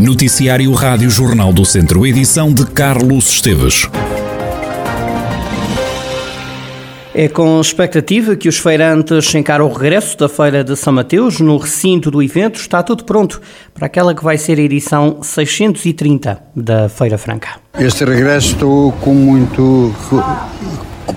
Noticiário Rádio Jornal do Centro, edição de Carlos Esteves. É com expectativa que os feirantes encaram o regresso da Feira de São Mateus. No recinto do evento está tudo pronto para aquela que vai ser a edição 630 da Feira Franca. Este regresso estou com muito.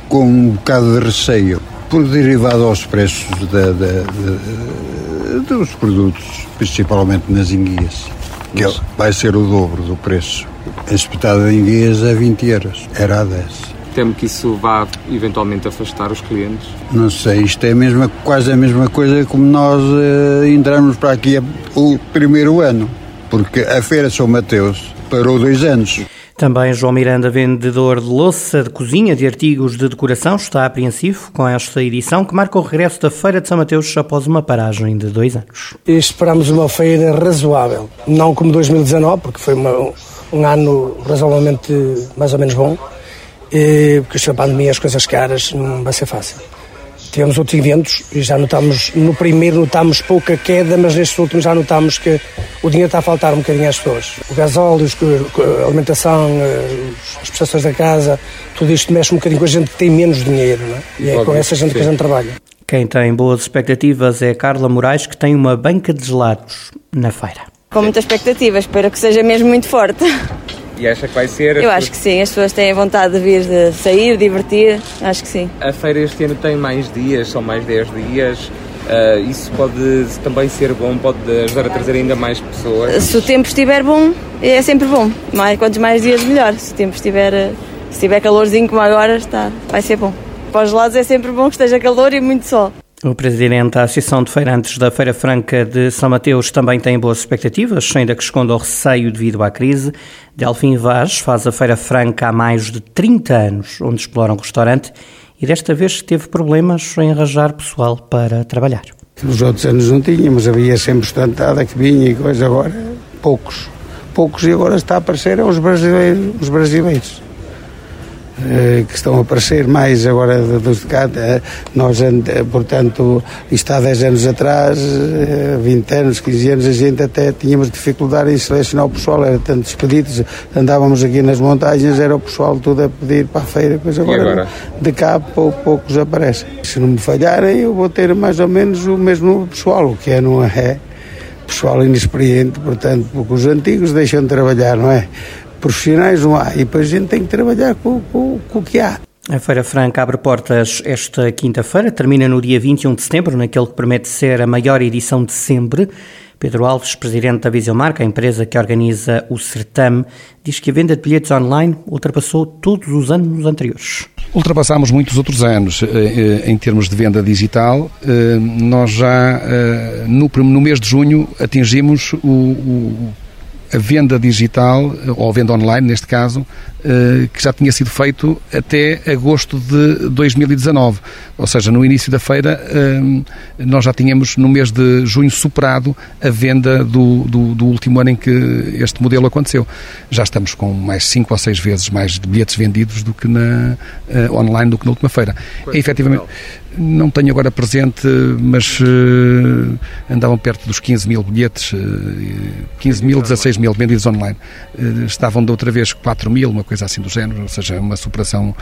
com um bocado de receio, por derivado aos preços da, da, da, dos produtos, principalmente nas enguias, que vai ser o dobro do preço. A espetada de enguias é 20 euros, era a 10 temo que isso vá eventualmente afastar os clientes? Não sei, isto é a mesma, quase a mesma coisa como nós uh, entramos para aqui o primeiro ano, porque a Feira São Mateus parou dois anos. Também João Miranda, vendedor de louça de cozinha de artigos de decoração, está apreensivo com esta edição que marca o regresso da Feira de São Mateus após uma paragem de dois anos. Esperamos uma feira razoável, não como 2019, porque foi uma, um ano razoavelmente mais ou menos bom, porque esta pandemia as coisas caras não vai ser fácil. Tivemos outros eventos e já notamos, no primeiro notámos pouca queda, mas nestes últimos já notámos que o dinheiro está a faltar um bocadinho às pessoas. O gasóleo, a alimentação, eh, as prestações da casa, tudo isto mexe um bocadinho com a gente que tem menos dinheiro, não é? E é com essa gente que a gente trabalha. Quem tem boas expectativas é Carla Moraes, que tem uma banca de gelados na feira. Com muita expectativa, espero que seja mesmo muito forte. E acha que vai ser? Eu acho que sim, as pessoas têm vontade de vir, de sair, divertir, acho que sim. A feira este ano tem mais dias, são mais 10 dias. Uh, isso pode também ser bom, pode ajudar a trazer ainda mais pessoas. Se o tempo estiver bom, é sempre bom. Mais, quantos mais dias, melhor. Se o tempo estiver, se estiver calorzinho como agora, está, vai ser bom. Para os lados é sempre bom que esteja calor e muito sol. O presidente da Associação de Feirantes da Feira Franca de São Mateus também tem boas expectativas, ainda que esconda o receio devido à crise. Delfim Vaz faz a Feira Franca há mais de 30 anos, onde explora um restaurante e desta vez teve problemas em arranjar pessoal para trabalhar. Nos outros anos não tínhamos, havia sempre estantada que vinha e coisa, agora poucos. Poucos e agora está a aparecer os brasileiros. Os brasileiros. Eh, que estão a aparecer mais agora dos de cá. Eh, nós, portanto, isto há 10 anos atrás, 20 eh, anos, 15 anos, a gente até tínhamos dificuldade em selecionar o pessoal, era tantos pedidos, andávamos aqui nas montanhas, era o pessoal tudo a pedir para a feira, pois agora, agora? de cá pouco, poucos aparecem. Se não me falharem, eu vou ter mais ou menos o mesmo pessoal, o que é, não é? Pessoal inexperiente, portanto, porque os antigos deixam de trabalhar, não é? Profissionais não há e depois a gente tem que trabalhar com, com, com o que há. A Feira Franca abre portas esta quinta-feira, termina no dia 21 de setembro, naquele que promete ser a maior edição de sempre. Pedro Alves, presidente da Visiomarca, a empresa que organiza o certame, diz que a venda de bilhetes online ultrapassou todos os anos anteriores. Ultrapassámos muitos outros anos eh, eh, em termos de venda digital. Eh, nós já no mês de junho atingimos o a venda digital, ou a venda online neste caso, eh, que já tinha sido feito até agosto de 2019. Ou seja, no início da feira, eh, nós já tínhamos no mês de junho superado a venda do, do, do último ano em que este modelo aconteceu. Já estamos com mais cinco ou seis vezes mais de bilhetes vendidos do que na uh, online do que na última feira. É, efetivamente, não tenho agora presente, mas andavam perto dos 15 mil bilhetes, uh, 15 mil, 16 mil vendidos online. Uh, estavam da outra vez 4 mil, uma coisa assim do género, ou seja, uma superação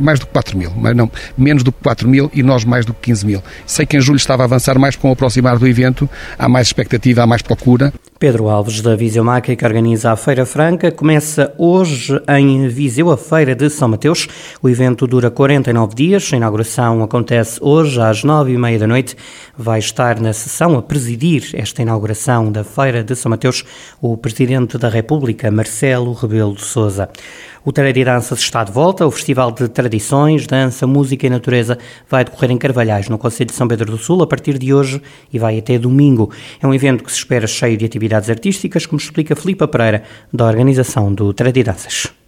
mais do que 4 mil, mas não, menos do que 4 mil e nós mais do que 15 mil. Sei que em julho estava a avançar mais com o aproximar do evento, há mais expectativa, há mais procura. Pedro Alves, da Visiomaca, que organiza a Feira Franca, começa hoje em Viseu, a Feira de São Mateus. O evento dura 49 dias, a inauguração acontece hoje às nove e meia da noite. Vai estar na sessão a presidir esta inauguração da Feira de São Mateus o Presidente da República, Marcelo Rebelo de Sousa. O Tareira e Dança está de volta. O Festival de Tradições, Dança, Música e Natureza vai decorrer em Carvalhais, no Conselho de São Pedro do Sul, a partir de hoje e vai até domingo. É um evento que se espera cheio de atividades artísticas, como explica Filipe Pereira, da organização do Tareira e Danças.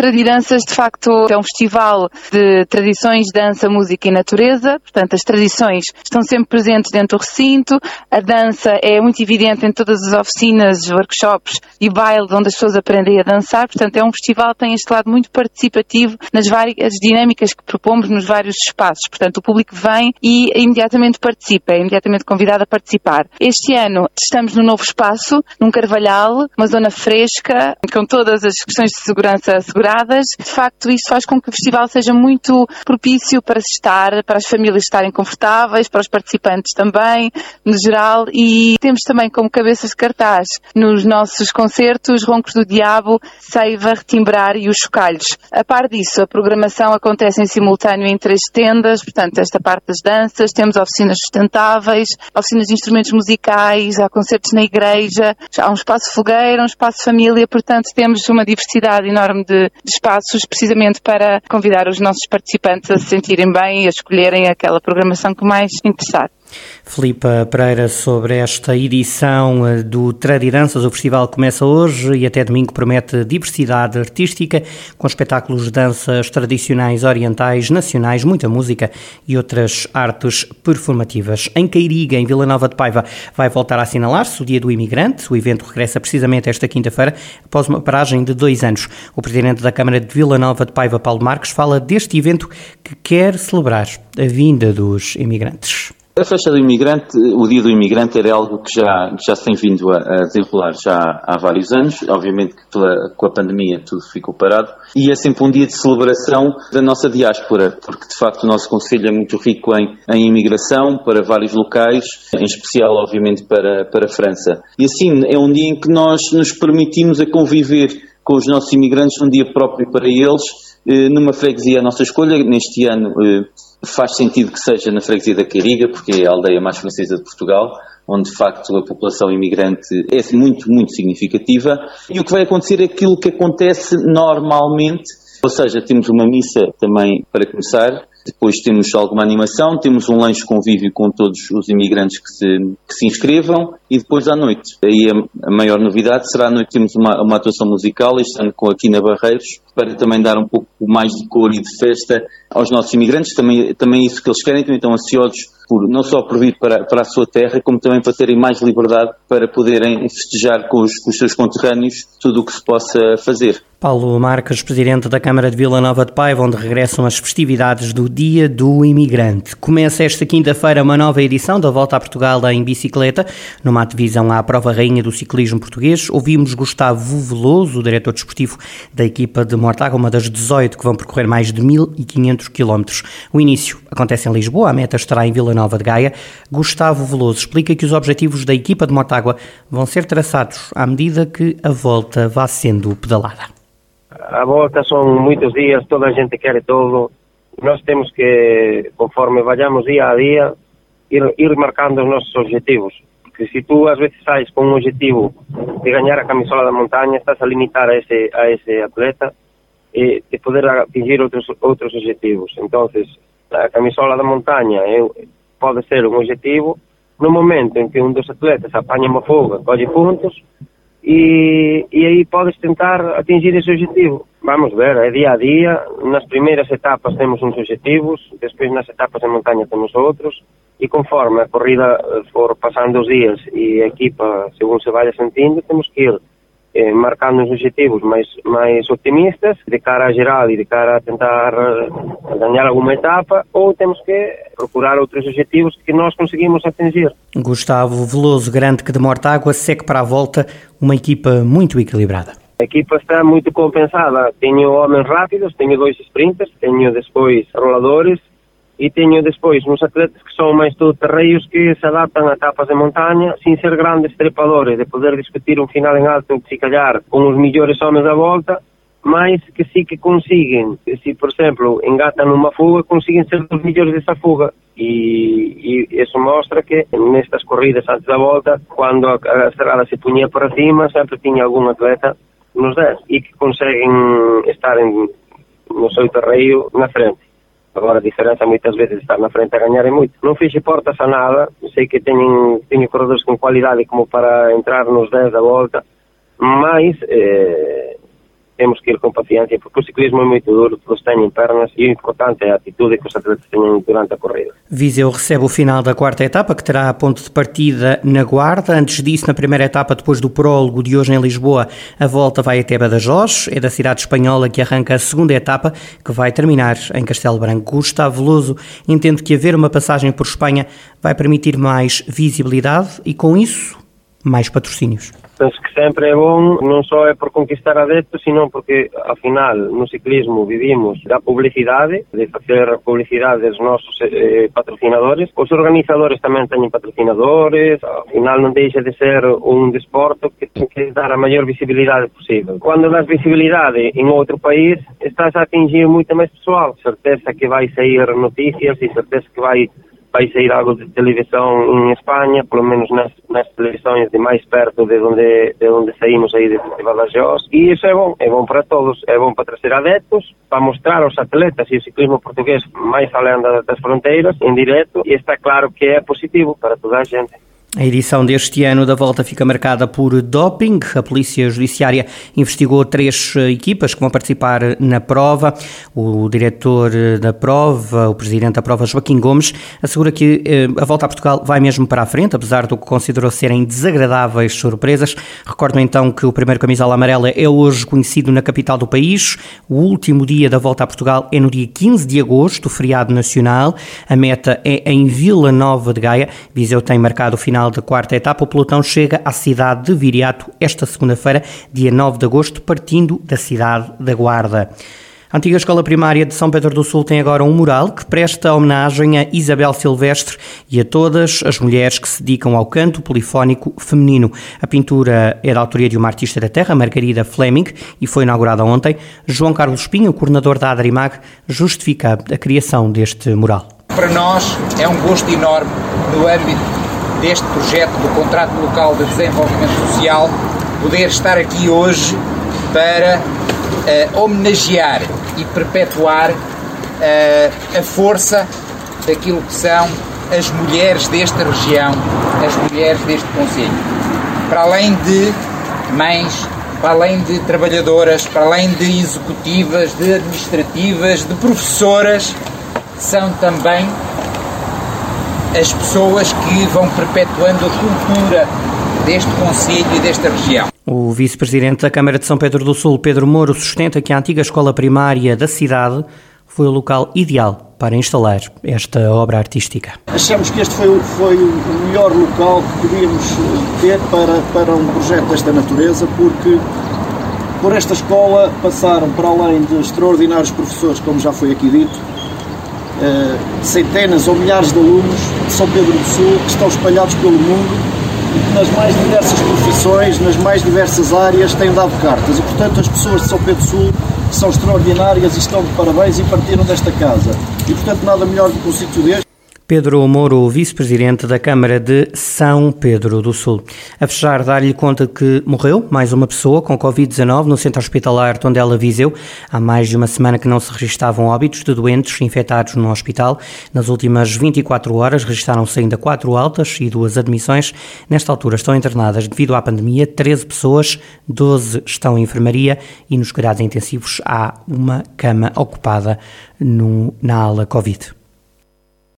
Tradidanças, de facto, é um festival de tradições, dança, música e natureza. Portanto, as tradições estão sempre presentes dentro do recinto. A dança é muito evidente em todas as oficinas, workshops e bailes onde as pessoas aprendem a dançar. Portanto, é um festival que tem este lado muito participativo nas várias dinâmicas que propomos nos vários espaços. Portanto, o público vem e imediatamente participa, é imediatamente convidado a participar. Este ano estamos no novo espaço, num Carvalhal, uma zona fresca, com todas as questões de segurança asseguradas. De facto, isso faz com que o festival seja muito propício para se estar, para as famílias estarem confortáveis, para os participantes também, no geral, e temos também como cabeças de cartaz nos nossos concertos Roncos do Diabo, Seiva, Retimbrar e os Chocalhos. A par disso, a programação acontece em simultâneo em três tendas, portanto, esta parte das danças, temos oficinas sustentáveis, oficinas de instrumentos musicais, há concertos na igreja, há um espaço fogueira, um espaço família, portanto, temos uma diversidade enorme de espaços precisamente para convidar os nossos participantes a se sentirem bem e a escolherem aquela programação que mais interessar. Filipa Pereira sobre esta edição eh, do Tradidanças. O festival começa hoje e até domingo promete diversidade artística com espetáculos de danças tradicionais orientais, nacionais, muita música e outras artes performativas. Em Cairiga, em Vila Nova de Paiva, vai voltar a assinalar-se o Dia do Imigrante. O evento regressa precisamente esta quinta-feira, após uma paragem de dois anos. O presidente da Câmara de Vila Nova de Paiva, Paulo Marques, fala deste evento que quer celebrar a vinda dos imigrantes. A festa do imigrante, o dia do imigrante era algo que já, já se tem vindo a, a desenrolar já há vários anos, obviamente que com a pandemia tudo ficou parado, e é sempre um dia de celebração da nossa diáspora, porque de facto o nosso Conselho é muito rico em, em imigração para vários locais, em especial obviamente para, para a França. E assim é um dia em que nós nos permitimos a conviver com os nossos imigrantes, um dia próprio para eles, numa freguesia à nossa escolha, neste ano eh, faz sentido que seja na freguesia da Cariga, porque é a aldeia mais francesa de Portugal, onde de facto a população imigrante é muito, muito significativa. E o que vai acontecer é aquilo que acontece normalmente, ou seja, temos uma missa também para começar, depois temos alguma animação, temos um lanche convívio com todos os imigrantes que se, que se inscrevam e depois à noite. Aí a, a maior novidade será à noite temos uma, uma atuação musical, este ano com aqui na Barreiros, para também dar um pouco mais de cor e de festa aos nossos imigrantes, também, também isso que eles querem, também estão ansiosos por, não só por vir para, para a sua terra, como também para terem mais liberdade para poderem festejar com os, com os seus conterrâneos tudo o que se possa fazer. Paulo Marques, presidente da Câmara de Vila Nova de Paiva, onde regressam as festividades do Dia do Imigrante. Começa esta quinta-feira uma nova edição da Volta a Portugal em bicicleta, numa divisão à prova rainha do ciclismo português. Ouvimos Gustavo Veloso, diretor desportivo da equipa de Mortágua, uma das 18 que vão percorrer mais de 1.500 quilómetros. O início acontece em Lisboa, a meta estará em Vila Nova de Gaia. Gustavo Veloso explica que os objetivos da equipa de Mortágua vão ser traçados à medida que a volta vá sendo pedalada a volta son moitos días, toda a xente quere todo. Nós temos que, conforme vayamos día a día, ir, ir marcando os nosos objetivos. Porque se tú ás veces sais con un objetivo de gañar a camisola da montaña, estás a limitar a ese, a ese atleta e de poder atingir outros, outros objetivos. entonces a camisola da montaña é, pode ser un objetivo no momento en que un dos atletas apaña unha fuga, colle puntos, e, e aí podes tentar atingir ese objetivo. Vamos ver, é día a día, nas primeiras etapas temos uns objetivos, despois nas etapas de montaña temos outros, e conforme a corrida for pasando os días e a equipa, según se vaya sentindo, temos que ir eh, marcando os objetivos máis, máis optimistas de cara a geral e de cara a tentar eh, ganhar alguma etapa ou temos que procurar outros objetivos que nós conseguimos atingir. Gustavo Veloso garante que de Mortágua segue para a volta uma equipa muito equilibrada. A equipa está muito compensada. Tenho homens rápidos, tenho dois sprinters, tenho depois roladores, e teño despois uns atletas que son máis todoterreios que se adaptan a etapas de montaña sin ser grandes trepadores, de poder discutir un final en alto se callar con os millores homens da volta, mas que sí que consiguen, si por exemplo engatan unha fuga, consiguen ser dos millores desa fuga e, e eso mostra que nestas corridas antes da volta, cando a, a estrada se puñía por cima, sempre tiña algún atleta nos 10 e que conseguen estar no seu terreio na frente. Agora a diferenza moitas veces estar na frente a gañar é moito. Non fixe portas a nada, sei que teñen, teñen corredores con cualidade como para entrar nos 10 da volta, mas eh, temos que ir com paciência, porque o ciclismo é muito duro, todos têm pernas e o importante é a atitude que os atletas tenham durante a corrida. Viseu recebe o final da quarta etapa, que terá ponto de partida na Guarda. Antes disso, na primeira etapa, depois do prólogo de hoje em Lisboa, a volta vai até Badajoz. É da cidade espanhola que arranca a segunda etapa, que vai terminar em Castelo Branco. Gustavo Veloso entende que haver uma passagem por Espanha vai permitir mais visibilidade e, com isso, mais patrocínios. penso que sempre é bon, non só é por conquistar adeptos, sino porque, ao final, no ciclismo vivimos da publicidade, de facer publicidade dos nosos eh, patrocinadores. Os organizadores tamén teñen patrocinadores, ao final non deixa de ser un desporto que ten que dar a maior visibilidade posible. Cando das visibilidade en outro país, estás a atingir moito máis pessoal. Certeza que vai sair noticias e certeza que vai vai sair algo de televisión en España, polo menos nas, nas televisións de máis perto de onde, de onde saímos aí de, de Badajoz, e iso é bom, é bom para todos, é bom para trazer adeptos, para mostrar aos atletas e o ciclismo portugués máis além das fronteiras, en directo, e está claro que é positivo para toda a xente. A edição deste ano da volta fica marcada por doping. A Polícia Judiciária investigou três equipas que vão participar na prova. O diretor da prova, o presidente da prova, Joaquim Gomes, assegura que eh, a volta a Portugal vai mesmo para a frente, apesar do que considerou serem desagradáveis surpresas. Recordo então que o primeiro camisola amarela é hoje conhecido na capital do país. O último dia da volta a Portugal é no dia 15 de agosto, feriado nacional. A meta é em Vila Nova de Gaia. Viseu tem marcado o final final da quarta etapa, o pelotão chega à cidade de Viriato esta segunda-feira, dia 9 de agosto, partindo da cidade da Guarda. A antiga escola primária de São Pedro do Sul tem agora um mural que presta homenagem a Isabel Silvestre e a todas as mulheres que se dedicam ao canto polifónico feminino. A pintura é da autoria de uma artista da terra, Margarida Fleming, e foi inaugurada ontem. João Carlos Pinho, coordenador da Adrimag, justifica a criação deste mural. Para nós é um gosto enorme no âmbito deste projeto do Contrato Local de Desenvolvimento Social, poder estar aqui hoje para uh, homenagear e perpetuar uh, a força daquilo que são as mulheres desta região, as mulheres deste Conselho. Para além de mães, para além de trabalhadoras, para além de executivas, de administrativas, de professoras, são também as pessoas que vão perpetuando a cultura deste Conselho e desta região. O vice-presidente da Câmara de São Pedro do Sul, Pedro Moro, sustenta que a antiga escola primária da cidade foi o local ideal para instalar esta obra artística. Achamos que este foi, foi o melhor local que podíamos ter para, para um projeto desta natureza, porque por esta escola passaram, para além de extraordinários professores, como já foi aqui dito, eh, centenas ou milhares de alunos de São Pedro do Sul que estão espalhados pelo mundo e que nas mais diversas profissões, nas mais diversas áreas têm dado cartas. E, portanto, as pessoas de São Pedro do Sul são extraordinárias e estão de parabéns e partiram desta casa. E, portanto, nada melhor do que um sítio deste. Pedro Moro, vice-presidente da Câmara de São Pedro do Sul. A fechar, dar-lhe conta que morreu mais uma pessoa com Covid-19 no centro hospitalar Tondela Viseu. Há mais de uma semana que não se registavam óbitos de doentes infectados no hospital. Nas últimas 24 horas registaram-se ainda quatro altas e duas admissões. Nesta altura estão internadas devido à pandemia 13 pessoas, 12 estão em enfermaria e nos cuidados intensivos há uma cama ocupada no, na ala Covid.